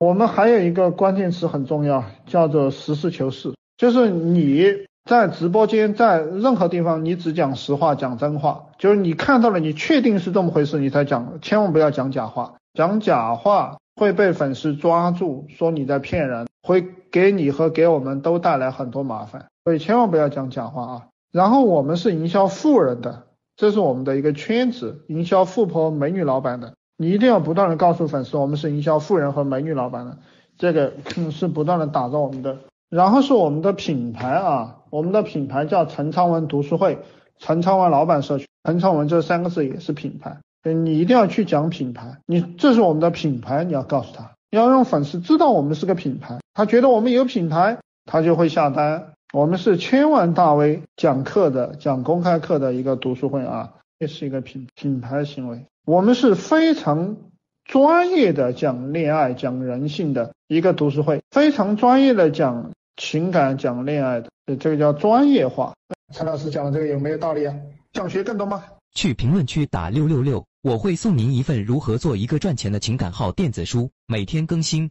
我们还有一个关键词很重要，叫做实事求是，就是你在直播间，在任何地方，你只讲实话，讲真话，就是你看到了，你确定是这么回事，你才讲，千万不要讲假话，讲假话会被粉丝抓住，说你在骗人，会给你和给我们都带来很多麻烦，所以千万不要讲假话啊。然后我们是营销富人的，这是我们的一个圈子，营销富婆美女老板的。你一定要不断的告诉粉丝，我们是营销富人和美女老板的，这个是不断的打造我们的。然后是我们的品牌啊，我们的品牌叫陈昌文读书会，陈昌文老板社区，陈昌文这三个字也是品牌，你一定要去讲品牌，你这是我们的品牌，你要告诉他，要让粉丝知道我们是个品牌，他觉得我们有品牌，他就会下单。我们是千万大 V 讲课的，讲公开课的一个读书会啊，这是一个品品牌行为。我们是非常专业的讲恋爱、讲人性的一个读书会，非常专业的讲情感、讲恋爱的，这个叫专业化。陈老师讲的这个有没有道理啊？想学更多吗？去评论区打六六六，我会送您一份如何做一个赚钱的情感号电子书，每天更新。